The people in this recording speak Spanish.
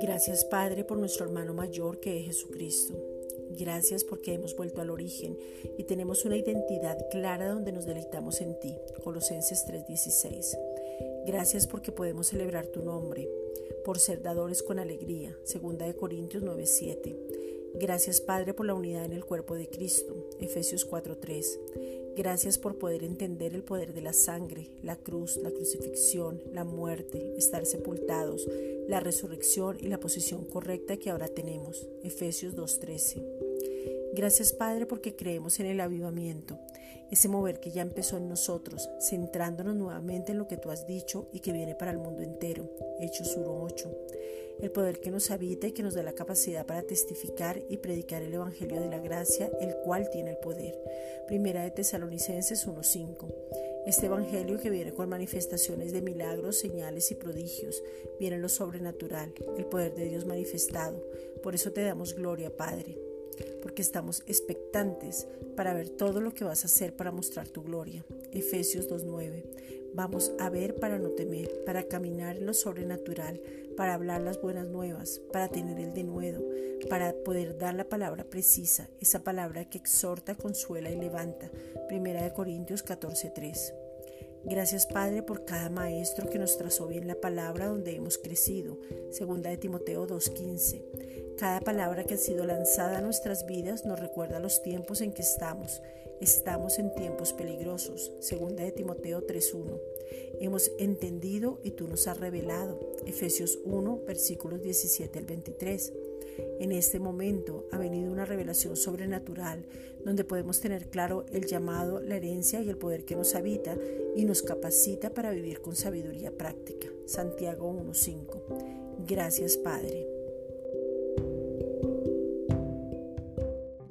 Gracias Padre por nuestro hermano mayor que es Jesucristo. Gracias porque hemos vuelto al origen y tenemos una identidad clara donde nos deleitamos en ti. Colosenses 3:16. Gracias porque podemos celebrar tu nombre, por ser dadores con alegría. Segunda de Corintios 9:7. Gracias Padre por la unidad en el cuerpo de Cristo. Efesios 4:3. Gracias por poder entender el poder de la sangre, la cruz, la crucifixión, la muerte, estar sepultados, la resurrección y la posición correcta que ahora tenemos. Efesios 2.13. Gracias Padre porque creemos en el avivamiento, ese mover que ya empezó en nosotros, centrándonos nuevamente en lo que tú has dicho y que viene para el mundo entero. Hechos 1.8 el poder que nos habita y que nos da la capacidad para testificar y predicar el Evangelio de la gracia, el cual tiene el poder. Primera de Tesalonicenses 1.5. Este Evangelio que viene con manifestaciones de milagros, señales y prodigios, viene lo sobrenatural, el poder de Dios manifestado. Por eso te damos gloria, Padre, porque estamos expectantes para ver todo lo que vas a hacer para mostrar tu gloria. Efesios 2.9. Vamos a ver para no temer, para caminar en lo sobrenatural, para hablar las buenas nuevas, para tener el denuedo, para poder dar la palabra precisa, esa palabra que exhorta, consuela y levanta. Primera de Corintios 14:3. Gracias Padre por cada maestro que nos trazó bien la palabra donde hemos crecido. Segunda de Timoteo 2:15. Cada palabra que ha sido lanzada a nuestras vidas nos recuerda los tiempos en que estamos Estamos en tiempos peligrosos. Segunda de Timoteo 3.1. Hemos entendido y tú nos has revelado. Efesios 1, versículos 17 al 23. En este momento ha venido una revelación sobrenatural donde podemos tener claro el llamado, la herencia y el poder que nos habita y nos capacita para vivir con sabiduría práctica. Santiago 1.5. Gracias Padre.